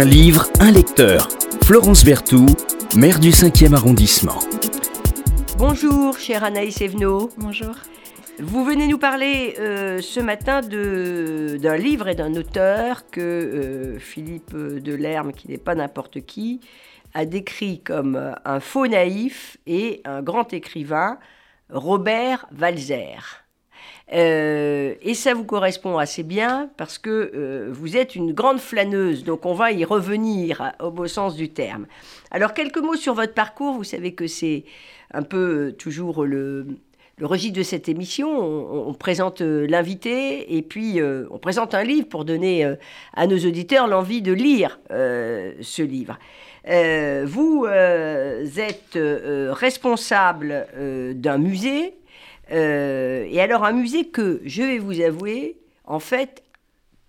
Un livre, un lecteur. Florence Berthoud, maire du 5e arrondissement. Bonjour, chère Anaïs Evenot. Bonjour. Vous venez nous parler euh, ce matin d'un livre et d'un auteur que euh, Philippe Delerme, qui n'est pas n'importe qui, a décrit comme un faux naïf et un grand écrivain, Robert Walzer. Euh, et ça vous correspond assez bien parce que euh, vous êtes une grande flâneuse, donc on va y revenir au beau sens du terme. Alors quelques mots sur votre parcours, vous savez que c'est un peu euh, toujours le registre de cette émission. On, présente l'invité et puis on présente un livre pour donner à nos auditeurs l'envie de lire ce livre. vous êtes responsable d'un musée euh, et alors un musée que, je vais vous avouer, en fait,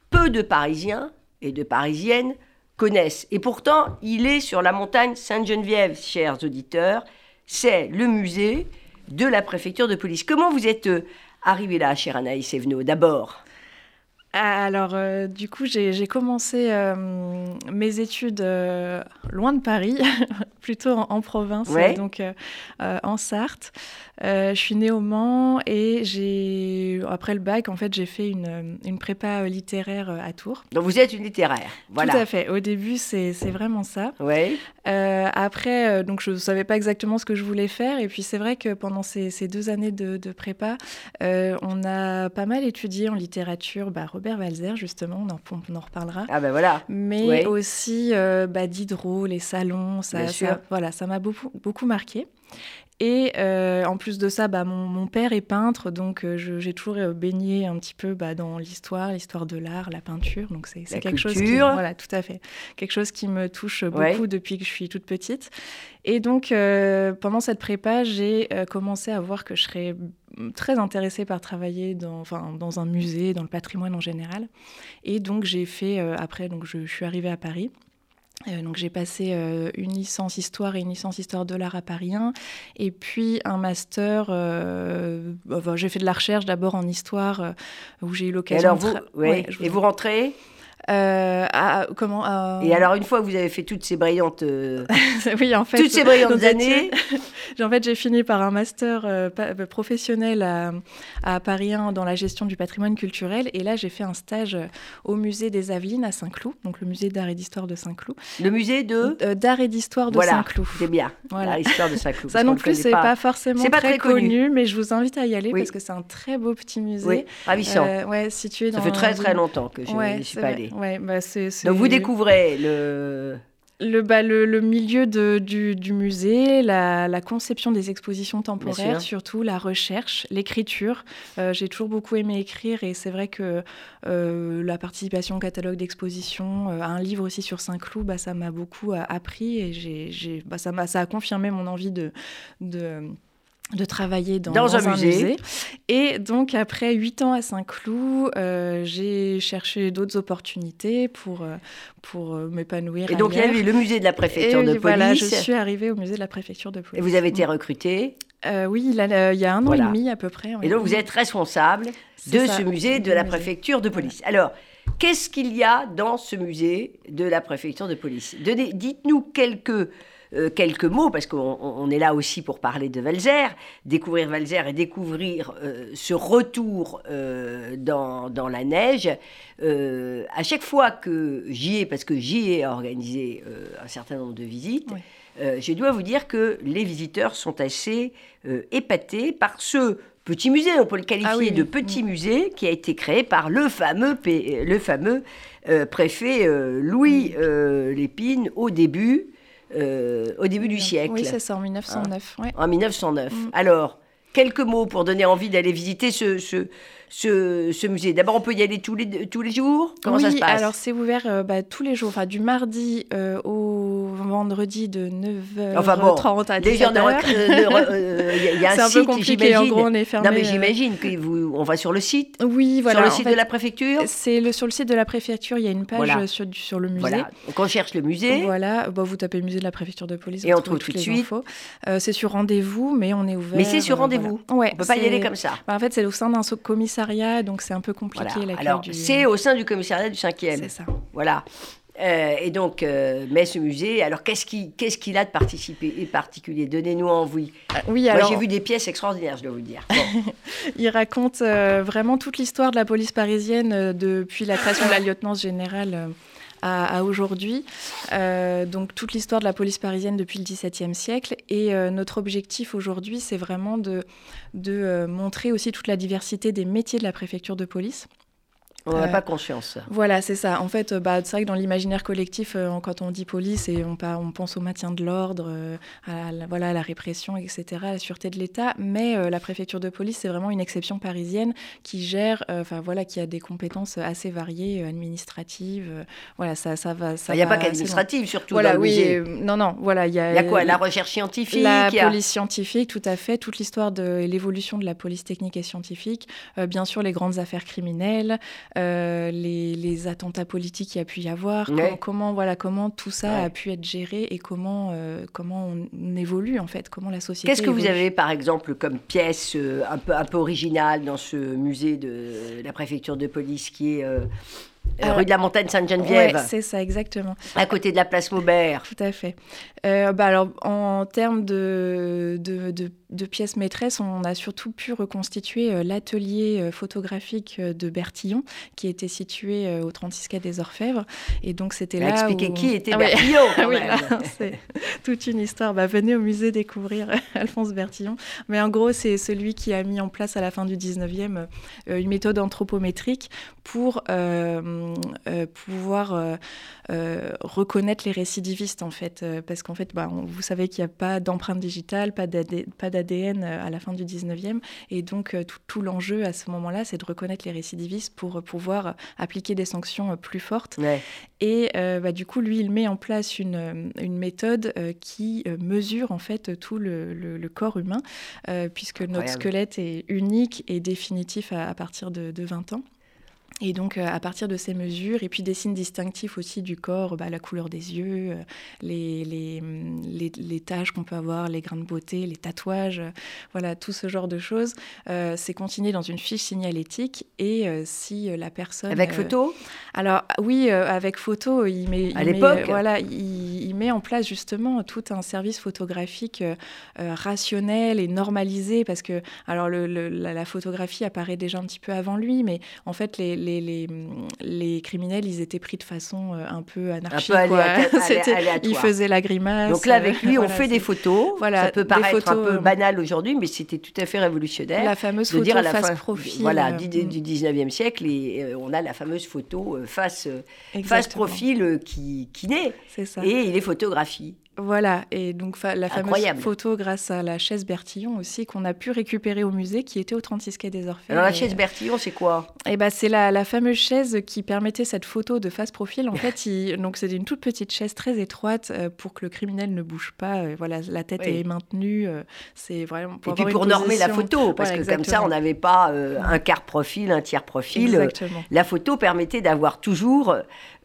peu de Parisiens et de Parisiennes connaissent. Et pourtant, il est sur la montagne Sainte-Geneviève, chers auditeurs. C'est le musée de la préfecture de police. Comment vous êtes euh, arrivé là, chère Anaïs Evenot D'abord? Alors, euh, du coup, j'ai commencé mes études loin de Paris, plutôt en, province, donc en Sarthe. Euh, je suis née au Mans et j'ai après le bac, en fait, j'ai fait une, une, prépa littéraire euh, à Tours. Donc vous êtes une littéraire, voilà. Tout à fait. Au début, c'est vraiment ça. Oui. Euh, après, donc je ne savais pas exactement ce que je voulais faire. Et puis c'est vrai que pendant ces, ces deux années de, de prépa, on a pas mal étudié en littérature bah, Robert Walzer, justement, on en, on en, reparlera. Ah ben voilà. Mais aussi bah, Diderot, les salons, ça, ça voilà, ça m'a beaucoup, beaucoup marqué. Et euh, en plus de ça, bah, mon, père est peintre, donc euh, j'ai toujours euh, baigné un petit peu bah, dans l'histoire, l'histoire de l'art, la peinture. Donc c'est quelque chose qui, voilà, tout à fait, quelque chose qui me touche beaucoup depuis que je suis toute petite. Et donc pendant cette prépa, j'ai commencé à voir que je serais très intéressée par travailler dans, enfin, dans un musée, dans le patrimoine en général. Et donc j'ai fait après, donc je, je suis arrivée à Paris. Euh, donc j'ai passé euh, une licence histoire et une licence histoire de l'art à Paris 1, et puis un master. Euh, j'ai fait de la recherche d'abord en histoire, où j'ai eu l'occasion. Et vous rentrez? Euh, comment Et alors une fois que vous avez fait toutes ces brillantes, euh, oui en fait, toutes ces brillantes années, en fait j'ai fini par un master euh, professionnel à, à, Paris 1 dans la gestion du patrimoine culturel et là j'ai fait un stage au musée des Avelines à Saint-Cloud, donc le musée d'art et d'histoire de Saint-Cloud. Le musée de d'art et d'histoire de Saint-Cloud. C'est bien. Voilà, l'histoire de Saint-Cloud. Ça non plus c'est pas. forcément très, très connu, mais je vous invite à y aller parce que c'est un très beau petit musée. Oui, ravissant. ouais, situé dans. Ça fait très très longtemps que je n'y suis pas allée. Ouais, bah Donc vous découvrez le... Le, bah, le, le, milieu de, du, du, musée, la, la, conception des expositions temporaires, surtout la recherche, l'écriture. Euh, j'ai toujours beaucoup aimé écrire et c'est vrai que euh, la participation au catalogue d'exposition, euh, un livre aussi sur Saint-Cloud, bah, ça m'a beaucoup appris et j'ai, bah, ça, ça a confirmé mon envie de, de de travailler dans, un, musée. Et donc, après huit ans à Saint-Cloud, euh, j'ai cherché d'autres opportunités pour, euh, pour euh, m'épanouir. Et donc, il y avait le musée de la préfecture de police. Voilà, je suis arrivée au musée de la préfecture de police. Et vous avez été recrutée Oui, il, y a un an et demi à peu près. Et donc, vous êtes responsable de ce musée de la préfecture de police. Alors, qu'est-ce qu'il y a dans ce musée de la préfecture de police? Dites-nous quelques euh, quelques mots, parce qu'on est là aussi pour parler de Valzer, découvrir Valzer et découvrir euh, ce retour euh, dans, dans, la neige. à chaque fois que j'y ai, parce que j'y ai organisé un certain nombre de visites, je dois vous dire que les visiteurs sont assez épatés par ce petit musée, on peut le qualifier ah de petit musée, qui a été créé par le fameux, le fameux préfet Louis Lépine au début euh, au début du siècle. Oui, c'est ça, en 1909. En 1909. Mm. Alors, quelques mots pour donner envie d'aller visiter ce, ce, ce, musée D'abord, on peut y aller tous les, tous les jours? Comment ça se passe? alors c'est ouvert euh, bah, tous les jours, enfin du mardi euh, au vendredi de 9h30 enfin bon, à 10h. Il y a un, site, compliqué, en gros, on est fermé. Non, mais j'imagine qu'on va sur le site Oui, voilà. Sur le site de la préfecture C'est le, sur le site de la préfecture, il y a une page sur, sur le musée. Voilà. Donc on cherche le musée. Voilà, bah, vous tapez le musée de la préfecture de police. Et on trouve tout de suite. c'est sur rendez-vous, mais on est ouvert. Mais c'est sur rendez-vous Ouais. On peut pas y aller comme ça. Bah, en fait, c'est au sein d'un commissariat, donc c'est un peu compliqué. Alors, c'est au sein du commissariat du 5e. C'est ça. Voilà. Euh, et donc, euh, mais ce musée, alors qu'est-ce qu'il a de et particulier? Donnez-nous envie. Ah, oui, alors... Moi, j'ai vu des pièces extraordinaires, je dois vous dire. il raconte vraiment toute l'histoire de la police parisienne depuis la création de la lieutenance générale à, aujourd'hui. Euh, donc toute l'histoire de la police parisienne depuis le XVIIe siècle. Et euh, notre objectif aujourd'hui, c'est vraiment de, de euh, montrer aussi toute la diversité des métiers de la préfecture de police. On n'a pas conscience. Voilà, c'est ça. En fait, bah, c'est vrai que dans l'imaginaire collectif, quand on dit police, et on, on pense au maintien de l'ordre, à, la, voilà, la répression, etc., à la sûreté de l'État. Mais la préfecture de police, c'est vraiment une exception parisienne qui gère, enfin voilà, qui a des compétences assez variées, administratives. voilà, ça, ça va. Il n'y a pas qu'administrative, surtout. Voilà, dans le oui. non, non, voilà, il y a. Il y a quoi La recherche scientifique La police scientifique, tout à fait. Toute l'histoire de l'évolution de la police technique et scientifique. bien sûr, les grandes affaires criminelles. Euh, les, attentats politiques qu'il y a pu y avoir, comment, voilà, comment tout ça a pu être géré et comment, euh, comment on évolue en fait, comment la société. Qu'est-ce que vous avez par exemple comme pièce euh, un, peu, un peu originale dans ce musée de la préfecture de police qui est euh, rue de la Montagne Sainte-Geneviève? Ouais, c'est ça, exactement. À côté de la place Maubert. Tout à fait. Euh, bah alors, en termes de, de, de, pièces maîtresses, on a surtout pu reconstituer euh, l'atelier photographique de Bertillon, qui était situé au 36 quai des Orfèvres. Et donc, c'était là. Expliquez qui était ah Bertillon. Ah oui, c'est toute une histoire. Bah, venez au musée découvrir Alphonse Bertillon. Mais en gros, c'est celui qui a mis en place à la fin du 19e une méthode anthropométrique pour euh, euh, pouvoir euh, reconnaître les récidivistes, en fait. parce qu'en fait, bah, vous savez qu'il n'y a pas d'empreinte digitale, pas d'ADN à la fin du 19e. Et donc, tout, l'enjeu à ce moment-là, c'est de reconnaître les récidivistes pour pouvoir appliquer des sanctions plus fortes. Et bah, du coup, lui, il met en place une, une méthode qui mesure, en fait, tout le, corps humain, puisque notre squelette est unique et définitif à, partir de, de 20 ans. Et donc, euh, à partir de ces mesures, et puis des signes distinctifs aussi du corps, bah, la couleur des yeux, euh, les, les, les, les taches qu'on peut avoir, les grains de beauté, les tatouages, euh, voilà, tout ce genre de choses, c'est continué dans une fiche signalétique. Et si la personne. Avec photo? Alors, oui, avec photo, il met. À l'époque? Voilà, il, il, met en place justement tout un service photographique rationnel et normalisé, parce que, alors, le, la, la, photographie apparaît déjà un petit peu avant lui, mais en fait, les les, les, criminels, ils étaient pris de façon euh, un peu anarchique. Un peu ils faisaient la grimace. Donc là, avec lui, on fait des photos. Voilà, ça peut paraître un peu euh, banal aujourd'hui, mais c'était tout à fait révolutionnaire. La fameuse photo dire à la face fin, profil. Voilà, euh, du, du 19e siècle, et on a la fameuse photo face, face profil qui, qui naît. Ça. Et il est photographié. Voilà, et donc la fameuse photo grâce à la chaise Bertillon aussi qu'on a pu récupérer au musée qui était au 36 quai des Orfèvres. Alors la chaise Bertillon, c'est quoi? Eh ben c'est la, la, fameuse chaise qui permettait cette photo de face profil. En fait, donc c'était une toute petite chaise très étroite euh, pour que le criminel ne bouge pas. Euh, voilà, la tête est maintenue. Euh, c'est vraiment pour et puis pour normer la photo, parce que comme ça on n'avait pas un quart profil, un tiers profil. Exactement. La photo permettait d'avoir toujours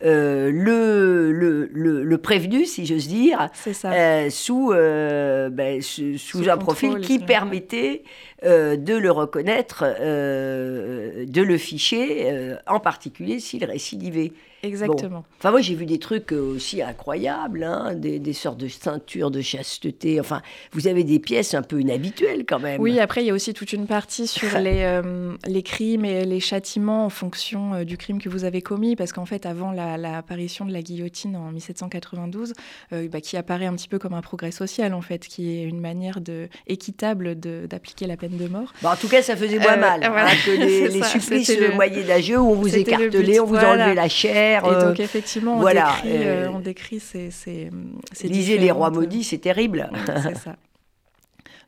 le, le, le, prévenu, si j'ose dire, euh, sous, euh, ben, sous, un profil qui permettait euh, de le reconnaître, de le ficher, en particulier s'il récidivait. Exactement. Enfin, moi, j'ai vu des trucs aussi incroyables, hein, des, sortes de ceintures de chasteté. Enfin, vous avez des pièces un peu inhabituelles quand même. Oui, après, il y a aussi toute une partie sur les, euh, les crimes et les châtiments en fonction euh, du crime que vous avez commis. Parce qu'en fait, avant l'apparition de la guillotine en 1792, euh, bah, qui apparaît un petit peu comme un progrès social, en fait, qui est une manière de, équitable d'appliquer la peine de mort. Bon, en tout cas, ça faisait moins mal hein, que les, les supplices moyen-âgeux où on vous écartelait, on vous enlevait la chair. Et euh, donc, effectivement, on voilà, décrit, euh, on décrit ces, ces, Lisez Les Rois Maudits, c'est terrible. c'est ça.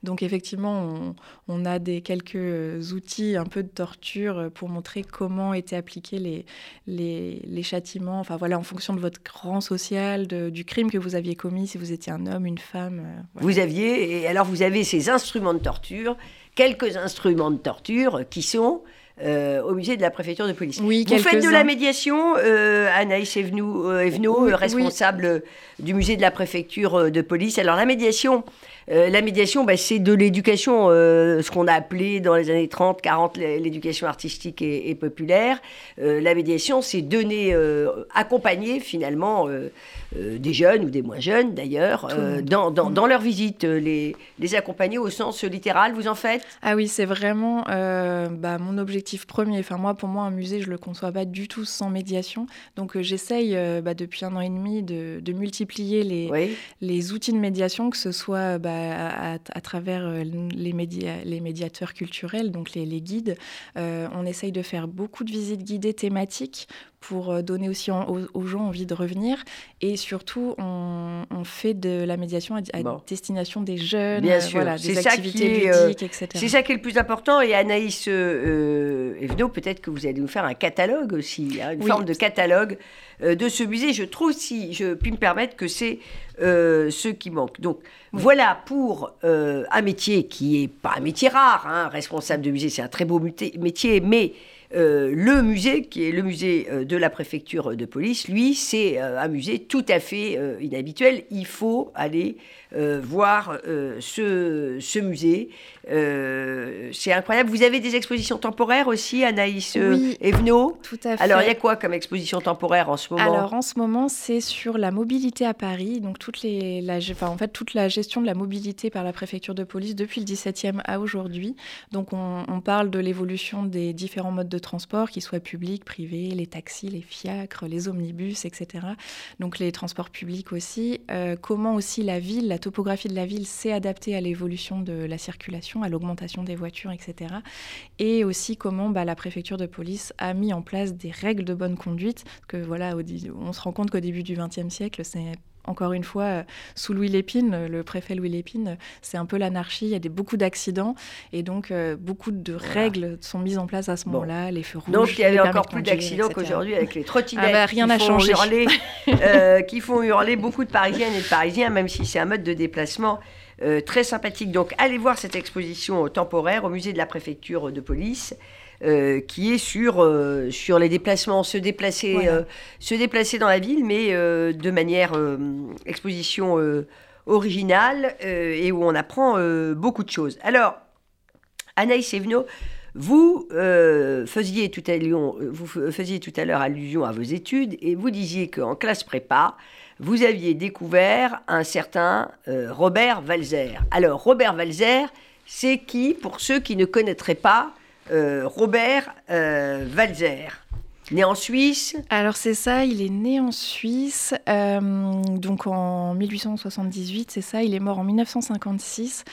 Donc effectivement, on, on, a des quelques outils un peu de torture pour montrer comment étaient appliqués les, les, les châtiments, enfin voilà, en fonction de votre rang social, de, du crime que vous aviez commis, si vous étiez un homme, une femme. Euh, vous aviez, et alors vous avez ces instruments de torture, quelques instruments de torture qui sont au musée de la préfecture de police. Oui, Vous faites de la médiation, Anaïs Evenot, responsable du musée de la préfecture de police. Alors la médiation, euh, la médiation, bah, c'est de l'éducation, euh, ce qu'on a appelé dans les années 30, 40 l'éducation artistique et, populaire. Euh, la médiation, c'est donner, accompagner finalement des jeunes ou des moins jeunes d'ailleurs dans, dans, dans, leur visite, les, les accompagner au sens littéral. Vous en faites? Ah oui, c'est vraiment bah, mon objectif premier. Enfin moi, pour moi, un musée, je le conçois pas du tout sans médiation. Donc j'essaye bah, depuis un an et demi de, de multiplier les, les outils de médiation, que ce soit bah, à, travers euh, les, les médiateurs culturels, donc les, guides. Euh, on essaye de faire beaucoup de visites guidées thématiques pour euh, donner aussi aux, gens envie de revenir. Et surtout, on, fait de la médiation à, destination des jeunes, Bien sûr. Voilà, des activités ludiques, etc. C'est ça qui est le plus important. Et Anaïs euh, Evno, peut-être que vous allez nous faire un catalogue aussi, hein, une forme de catalogue de ce musée. Je trouve, si je puis me permettre, que c'est ce qui manque. Donc, voilà pour euh, un métier qui est pas un métier rare. Hein. Responsable de musée, c'est un très beau métier, mais euh, le musée, qui est le musée euh, de la préfecture de police, lui, c'est un musée tout à fait inhabituel. Il faut aller voir ce, ce, musée. c'est incroyable. Vous avez des expositions temporaires aussi, Anaïs oui, Tout à fait. Alors, il y a quoi comme exposition temporaire en ce moment? Alors, en ce moment, c'est sur la mobilité à Paris. Donc, toutes les, la, enfin, en fait, toute la gestion de la mobilité par la préfecture de police depuis le 17e à aujourd'hui. Donc on, parle de l'évolution des différents modes de transport, qu'ils soient publics, privés, les taxis, les fiacres, les omnibus, etc. Donc les transports publics aussi. Euh, comment aussi la ville, la topographie de la ville s'est adaptée à l'évolution de la circulation, à l'augmentation des voitures, etc. Et aussi comment bah, la préfecture de police a mis en place des règles de bonne conduite. Que voilà, on se rend compte qu'au début du XXe siècle, c'est encore une fois, euh, sous Louis Lépine, le préfet Louis Lépine, c'est un peu l'anarchie, il y a des, beaucoup d'accidents et donc euh, beaucoup de règles sont mises en place à ce moment-là, les feux rouges. Donc il y avait encore plus d'accidents qu'aujourd'hui avec les trottinettes ah bah, rien n'a changé. Hurler, euh, qui font hurler beaucoup de Parisiennes et de Parisiens, même si c'est un mode de déplacement très sympathique. Donc allez voir cette exposition temporaire au musée de la préfecture de police. Euh, qui est sur, euh, sur les déplacements, se déplacer, euh, se déplacer dans la ville, mais de manière exposition originale et où on apprend beaucoup de choses. Alors, Anaïs Evno, vous, faisiez tout à vous faisiez tout à l'heure allusion à vos études et vous disiez qu'en classe prépa, vous aviez découvert un certain Robert Walzer. Alors, Robert Walzer, c'est qui, pour ceux qui ne connaîtraient pas Robert euh, Walzer. Né en Suisse Alors c'est ça, il est né en Suisse, euh, donc en 1878, c'est ça, il est mort en 1956.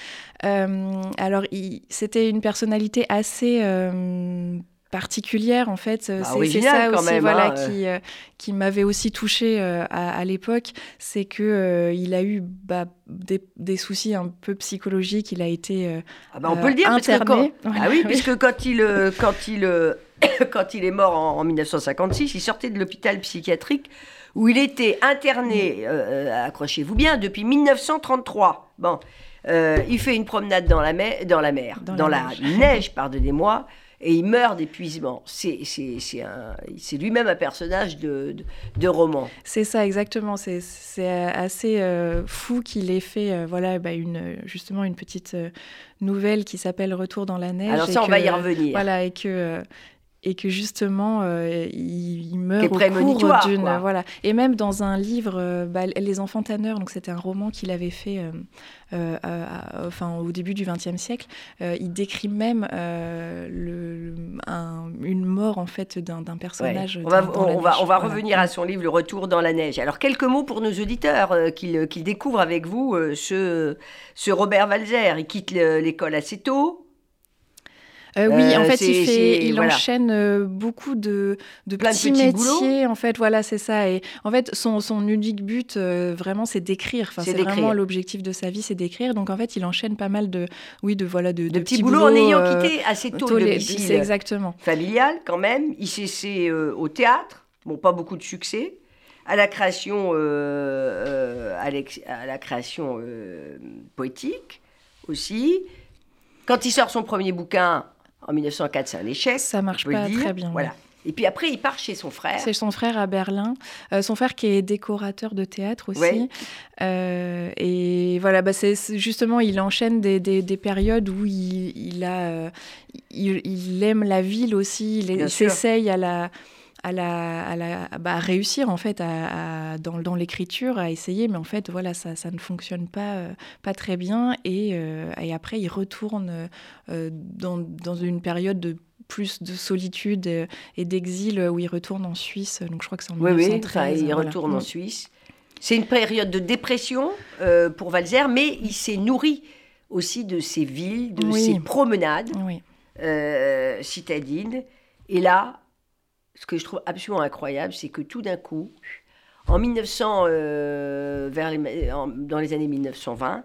alors c'était une personnalité assez particulière en fait. Bah, c'est ça aussi voilà, hein, qui, qui m'avait aussi touché à, l'époque, c'est que il a eu bah, des, soucis un peu psychologiques. Il a été euh, ah bah on peut le dire, interné. ah oui, puisque quand il, euh, quand il, euh, quand il est mort en, 1956, il sortait de l'hôpital psychiatrique où il était interné, accrochez-vous bien, depuis 1933. Bon, il fait une promenade dans la mer, dans la mer, dans, la, neige, neige pardonnez-moi et il meurt d'épuisement. C'est lui-même un personnage de, de, roman. C'est ça, exactement. C'est assez euh, fou qu'il ait fait euh, voilà, bah, une, justement une petite euh, nouvelle qui s'appelle Retour dans la neige. Alors ça, on va y revenir. Voilà, et que et que justement euh, il, meurt au cours d'une voilà et même dans un livre euh, bah, les enfants tanneurs donc c'était un roman qu'il avait fait euh, enfin au début du XXe siècle il décrit même le, mort en fait d'un personnage on va, on, va, on va revenir à son livre Le Retour dans la neige. Alors quelques mots pour nos auditeurs qu'ils découvrent avec vous ce, ce Robert Walzer. Il quitte l'école assez tôt euh, oui, en euh, fait, il, fait, il enchaîne euh, beaucoup de, de petits, métiers. En fait, voilà, c'est ça. Et en fait, son, son unique but, vraiment, c'est d'écrire. Enfin, c'est vraiment l'objectif de sa vie, c'est d'écrire. Donc, en fait, il enchaîne pas mal de, oui, de voilà, de, de, petits, boulots, en ayant quitté assez tôt, le domicile. C'est exactement. Familial, quand même. Il s'est au théâtre. Bon, pas beaucoup de succès à la création, à, la création poétique aussi. Quand il sort son premier bouquin, En 1904, c'est un échec. Ça marche pas très bien. Voilà. Et puis après, il part chez son frère. C'est son frère à Berlin. Euh, son frère qui est décorateur de théâtre aussi. Euh, et voilà, bah c'est justement, il enchaîne des, des, périodes où il, a, euh, il, aime la ville aussi. Il, s'essaye à la à, la, à, la, bah, réussir en fait à, dans, dans l'écriture, à essayer, mais en fait voilà ça, ça ne fonctionne pas, pas très bien et, et après il retourne dans, dans, une période de plus de solitude et d'exil où il retourne en Suisse. Donc je crois que c'est en oui, Oui, il retourne en mm. Suisse. C'est une période de dépression euh, pour Valzer, mais il s'est nourri aussi de ses villes, de ses promenades euh, citadines. Et là, ce que je trouve absolument incroyable, c'est que tout d'un coup, en 1900, euh, vers dans les années 1920,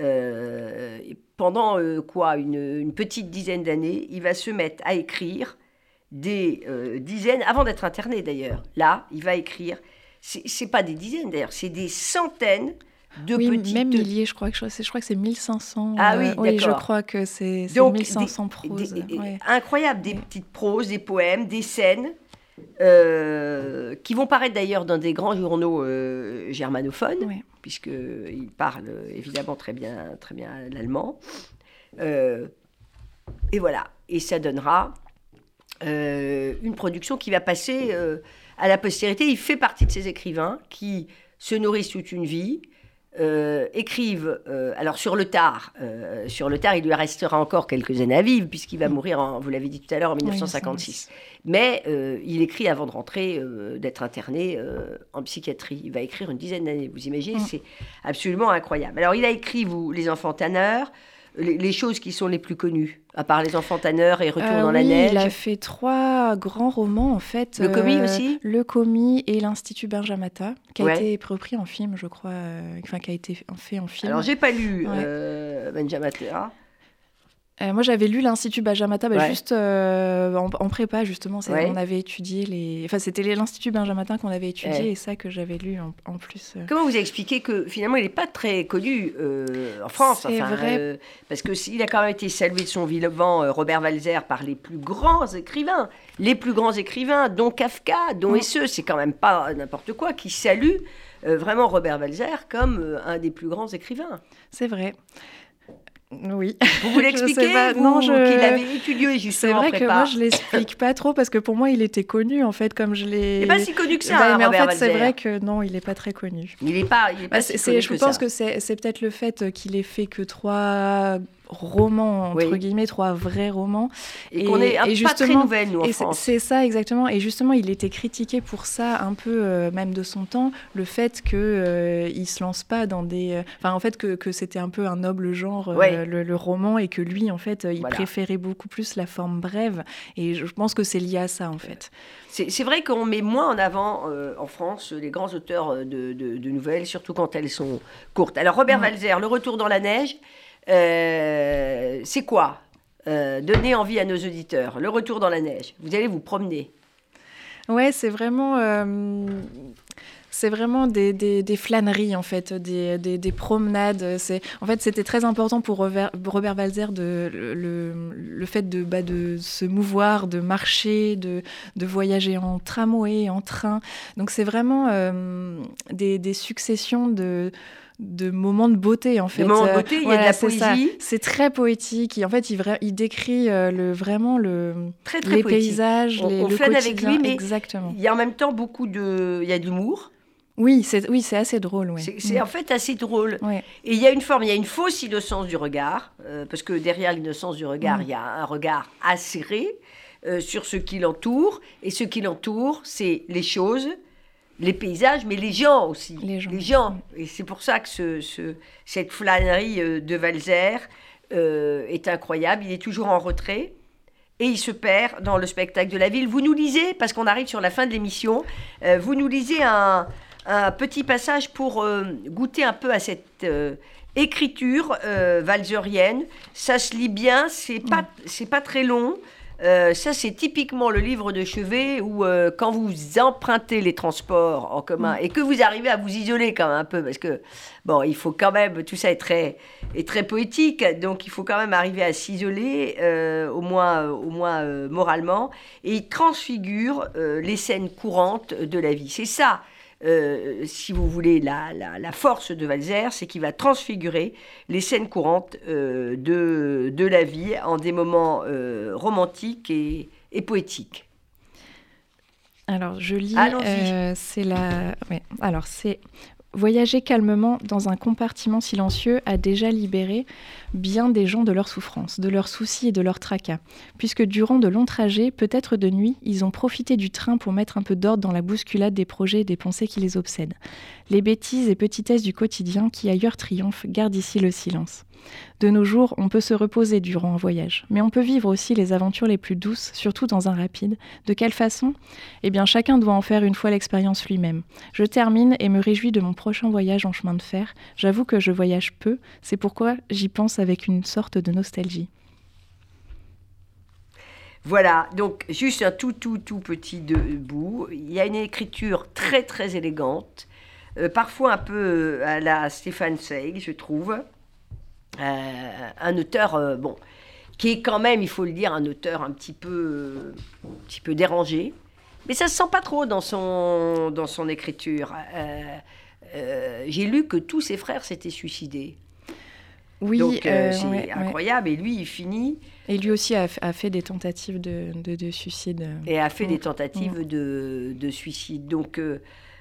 euh, pendant euh, quoi une, petite dizaine d'années, il va se mettre à écrire des euh, dizaines, avant d'être interné d'ailleurs. Là, il va écrire, c'est pas des dizaines d'ailleurs, c'est des centaines de oui, petites... même milliers, je crois que, je, crois que c'est 1500. Ah oui, oui je crois que c'est 1500 proses. Incroyable, des petites proses, des poèmes, des scènes. Euh, qui vont paraître d'ailleurs dans des grands journaux euh, germanophones, puisqu'ils parlent évidemment très bien, très bien l'allemand. Euh, et voilà, et ça donnera une production qui va passer à la postérité. Il fait partie de ces écrivains qui se nourrissent toute une vie, euh, écrivent, euh, alors sur le tard, euh, sur le tard, il lui restera encore quelques années à vivre, puisqu'il va mourir, en, vous l'avez dit tout à l'heure, en 1956. Mais il écrit avant de rentrer, d'être interné en psychiatrie. Il va écrire une dizaine d'années, vous imaginez, mm. c'est absolument incroyable. Alors il a écrit, vous, Les Enfants tanneurs, les, choses qui sont les plus connues, à part Les Enfants tanneurs et Retour dans la neige Il a fait trois grands romans, en fait. Le commis aussi Le commis et l'Institut Benjamata, qui a été repris en film, je crois, enfin, qui a été fait en film. Alors, j'ai pas lu Benjamata. Euh, moi, j'avais lu l'Institut Benjamata bah, juste euh, en, prépa, justement. On avait étudié les. Enfin, c'était l'Institut Benjamata qu'on avait étudié et ça que j'avais lu en, plus. Euh. Comment vous expliquez que finalement, il n'est pas très connu en France C'est vrai. parce qu'il a quand même été salué de son vivant, Robert Walzer, par les plus grands écrivains. Les plus grands écrivains, dont Kafka, dont mm. Esseux, c'est quand même pas n'importe quoi, qui salue vraiment Robert Walzer comme un des plus grands écrivains. C'est vrai. Oui. Vous voulez expliquer Non, je... qu'il avait étudié justement. C'est vrai que moi je l'explique pas trop parce que pour moi il était connu en fait comme je l'ai. Il n'est pas si connu que ça. Bah, mais en fait c'est vrai que non, il n'est pas très connu. Il n'est pas. Il est pas bah, si connu je pense que c'est peut-être le fait qu'il ait fait que trois romans, entre guillemets, trois vrais romans. Et, qu'on est et pas très nouvelle, nous, en France. C'est ça, exactement. Et justement, il était critiqué pour ça, un peu, euh, même de son temps, le fait qu'il euh, il se lance pas dans des... Euh, enfin, en fait, que, que c'était un peu un noble genre, le, roman, et que lui, en fait, il préférait beaucoup plus la forme brève. Et je pense que c'est lié à ça, en fait. C'est vrai qu'on met moins en avant, en France, les grands auteurs de, de, nouvelles, surtout quand elles sont courtes. Alors, Robert Walzer, Le Retour dans la neige, euh, c'est quoi euh, Donner envie à nos auditeurs? Le retour dans la neige. Vous allez vous promener. Ouais, c'est vraiment. Euh, c'est vraiment des, flâneries, en fait, des, des, promenades. C'est, en fait, c'était très important pour Robert, Robert le, fait de, bah, de se mouvoir, de marcher, de voyager en tramway, en train. Donc, c'est vraiment des, successions de de moments de beauté en fait. Des moments de beauté, il y a de la poésie. C'est très poétique. en fait, il, il décrit euh, le, vraiment le, très, très les paysages, on, les, on le avec lui, mais exactement. il y a en même temps beaucoup de, il y a de l'humour. Oui, c'est oui, c'est assez drôle. C'est en fait assez drôle. Et il y a une forme, il y a une fausse innocence du regard, euh, parce que derrière l'innocence du regard, mm. il y a un regard acéré euh, sur ce qui l'entoure, et ce qui l'entoure, c'est les choses, les paysages, mais les gens aussi. Les gens. Les gens. Et c'est pour ça que ce, cette flânerie euh, de Valzer euh, est incroyable. Il est toujours en retrait et il se perd dans le spectacle de la ville. Vous nous lisez, parce qu'on arrive sur la fin de l'émission, euh, vous nous lisez un, petit passage pour goûter un peu à cette écriture valzerienne. Ça se lit bien, c'est pas, mm. c'est pas très long. Euh, ça, c'est typiquement le livre de chevet où, euh, quand vous empruntez les transports en commun et que vous arrivez à vous isoler quand même un peu, parce que, bon, il faut quand même, tout ça est très, est très poétique, donc il faut quand même arriver à s'isoler, euh, au moins, au moins moralement, et il transfigure les scènes courantes de la vie. C'est ça euh, si vous voulez, la, la, force de Valzer, c'est qu'il va transfigurer les scènes courantes euh, de, de, la vie en des moments euh, romantiques et, et, poétiques. Alors, je lis. c'est la. Alors, c'est Voyager calmement dans un compartiment silencieux a déjà libéré bien des gens de leurs souffrances, de leurs soucis et de leurs tracas, puisque durant de longs trajets, peut-être de nuit, ils ont profité du train pour mettre un peu d'ordre dans la bousculade des projets et des pensées qui les obsèdent. Les bêtises et petitesses du quotidien qui ailleurs triomphent gardent ici le silence. De nos jours, on peut se reposer durant un voyage, mais on peut vivre aussi les aventures les plus douces, surtout dans un rapide. De quelle façon? Eh bien, chacun doit en faire une fois l'expérience lui-même. Je termine et me réjouis de mon prochain voyage en chemin de fer. J'avoue que je voyage peu, c'est pourquoi j'y pense avec une sorte de nostalgie. Voilà, donc juste un tout tout tout petit bout. Il y a une écriture très très élégante, euh, parfois un peu euh, à la Stéphane Zweig, je trouve. Euh, un auteur, euh, bon, qui est quand même, il faut le dire, un auteur un petit peu, un petit peu dérangé. Mais ça se sent pas trop dans son, dans son écriture. Euh, j'ai lu que tous ses frères s'étaient suicidés. Oui, donc c'est incroyable. Et lui, il finit. Et lui aussi a, fait des tentatives de, de, suicide. Et a fait des tentatives de, de, suicide. Donc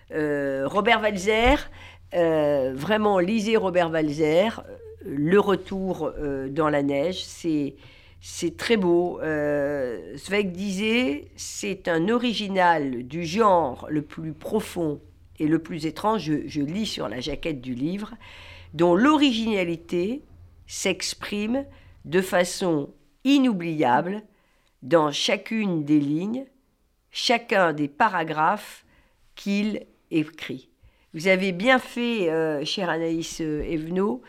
Robert Walzer, vraiment lisez Robert Walzer le retour euh, dans la neige. C'est, c'est très beau. Euh, Zweig disait, c'est un original du genre le plus profond et le plus étrange, je, lis sur la jaquette du livre, dont l'originalité s'exprime de façon inoubliable dans chacune des lignes, chacun des paragraphes qu'il écrit. Vous avez bien fait, euh, chère Anaïs Evenot,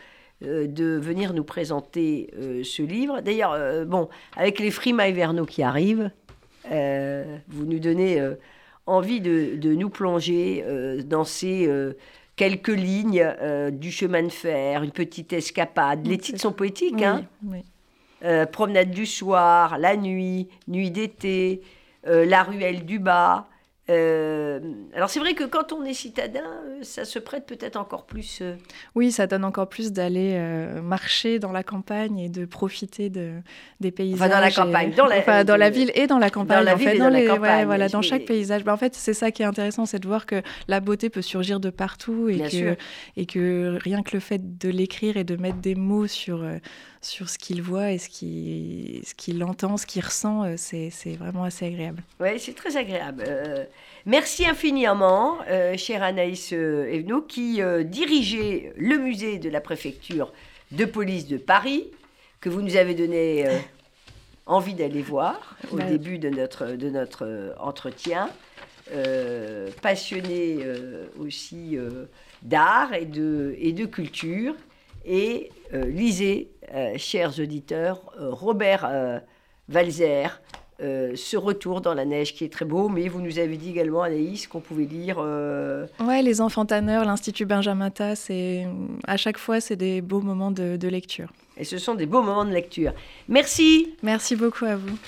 euh, de venir nous présenter euh, ce livre. D'ailleurs, euh, bon, avec les Frima hivernaux qui arrivent, vous nous donnez envie de, nous plonger dans ces quelques lignes du chemin de fer, une petite escapade. Les titres sont poétiques, hein Promenade du soir, la nuit, nuit d'été, la ruelle du bas. Euh, alors c'est vrai que quand on est citadin, euh, ça se prête peut-être encore plus. Euh, oui, ça donne encore plus d'aller marcher dans la campagne et de profiter de, des paysages. Enfin, dans la campagne, dans, la, dans la ville et dans la campagne. Dans la ville et dans, la campagne. voilà, dans chaque paysage. Bah, en fait, c'est ça qui est intéressant, c'est de voir que la beauté peut surgir de partout et, que, et que rien que le fait de l'écrire et de mettre des mots sur sur ce qu'il voit et ce qu'il ce qu'il entend, ce qu'il ressent, c'est vraiment assez agréable. Oui, c'est très agréable. Euh, merci infiniment, euh, chère Anaïs Evenot, qui dirigeait le musée de la préfecture de police de Paris, que vous nous avez donné envie d'aller voir au début de notre, de notre entretien. passionné aussi d'art et de, et de culture. Et lisez euh, chers auditeurs, euh, Robert euh, ce retour dans la neige qui est très beau, mais vous nous avez dit également, Anaïs, qu'on pouvait lire. Ouais, Les Enfants Tanneurs, l'Institut Benjamin Tass, et à chaque fois, c'est des beaux moments de lecture. Et ce sont des beaux moments de lecture. Merci. Merci beaucoup à vous.